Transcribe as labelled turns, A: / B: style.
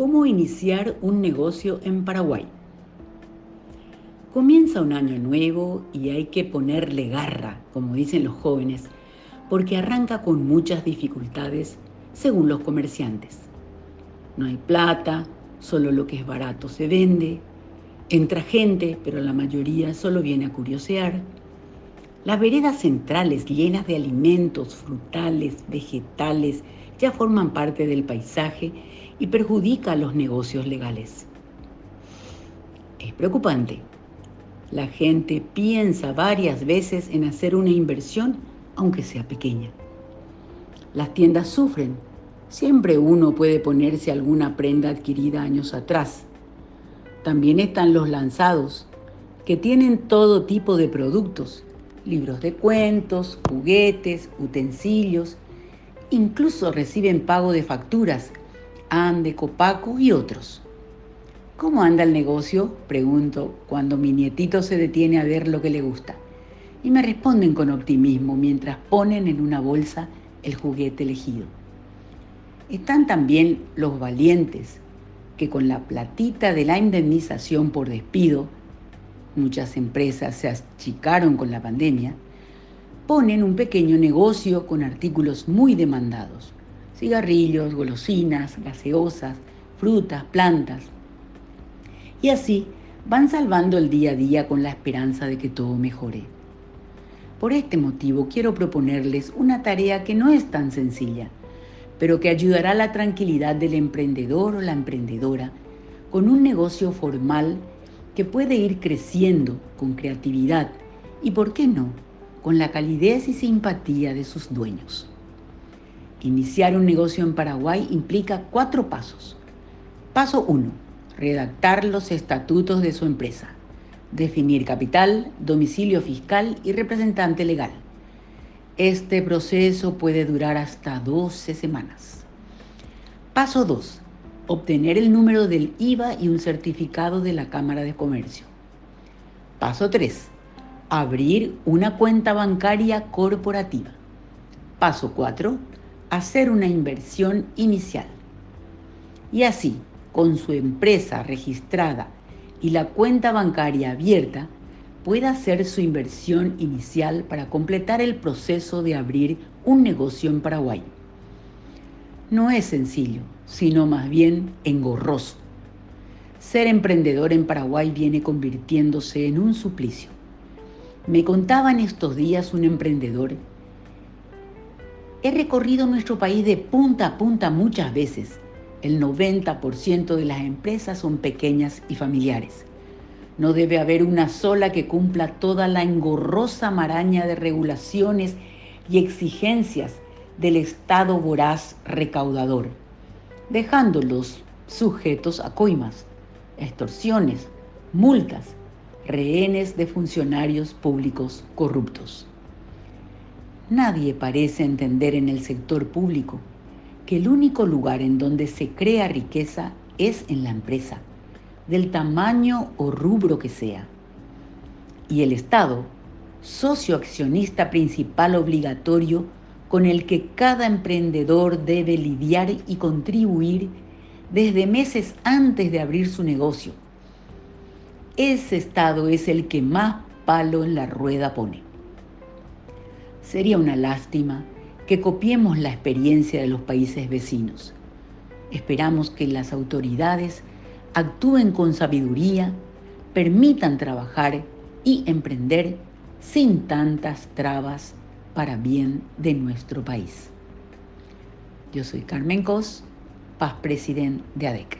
A: cómo iniciar un negocio en Paraguay. Comienza un año nuevo y hay que ponerle garra, como dicen los jóvenes, porque arranca con muchas dificultades según los comerciantes. No hay plata, solo lo que es barato se vende, entra gente, pero la mayoría solo viene a curiosear. Las veredas centrales llenas de alimentos, frutales, vegetales, ya forman parte del paisaje y perjudica a los negocios legales. Es preocupante. La gente piensa varias veces en hacer una inversión, aunque sea pequeña. Las tiendas sufren. Siempre uno puede ponerse alguna prenda adquirida años atrás. También están los lanzados, que tienen todo tipo de productos, libros de cuentos, juguetes, utensilios, Incluso reciben pago de facturas, Ande, Copaco y otros. ¿Cómo anda el negocio? Pregunto cuando mi nietito se detiene a ver lo que le gusta. Y me responden con optimismo mientras ponen en una bolsa el juguete elegido. Están también los valientes, que con la platita de la indemnización por despido, muchas empresas se achicaron con la pandemia, ponen un pequeño negocio con artículos muy demandados. Cigarrillos, golosinas, gaseosas, frutas, plantas. Y así van salvando el día a día con la esperanza de que todo mejore. Por este motivo quiero proponerles una tarea que no es tan sencilla, pero que ayudará a la tranquilidad del emprendedor o la emprendedora con un negocio formal que puede ir creciendo con creatividad y, ¿por qué no?, con la calidez y simpatía de sus dueños. Iniciar un negocio en Paraguay implica cuatro pasos. Paso 1. Redactar los estatutos de su empresa. Definir capital, domicilio fiscal y representante legal. Este proceso puede durar hasta 12 semanas. Paso 2. Obtener el número del IVA y un certificado de la Cámara de Comercio. Paso 3 abrir una cuenta bancaria corporativa. Paso 4. Hacer una inversión inicial. Y así, con su empresa registrada y la cuenta bancaria abierta, puede hacer su inversión inicial para completar el proceso de abrir un negocio en Paraguay. No es sencillo, sino más bien engorroso. Ser emprendedor en Paraguay viene convirtiéndose en un suplicio. Me contaba en estos días un emprendedor, he recorrido nuestro país de punta a punta muchas veces. El 90% de las empresas son pequeñas y familiares. No debe haber una sola que cumpla toda la engorrosa maraña de regulaciones y exigencias del Estado voraz recaudador, dejándolos sujetos a coimas, extorsiones, multas rehenes de funcionarios públicos corruptos. Nadie parece entender en el sector público que el único lugar en donde se crea riqueza es en la empresa, del tamaño o rubro que sea. Y el Estado, socio accionista principal obligatorio con el que cada emprendedor debe lidiar y contribuir desde meses antes de abrir su negocio ese Estado es el que más palo en la rueda pone. Sería una lástima que copiemos la experiencia de los países vecinos. Esperamos que las autoridades actúen con sabiduría, permitan trabajar y emprender sin tantas trabas para bien de nuestro país. Yo soy Carmen Cos, paz presidente de ADEC.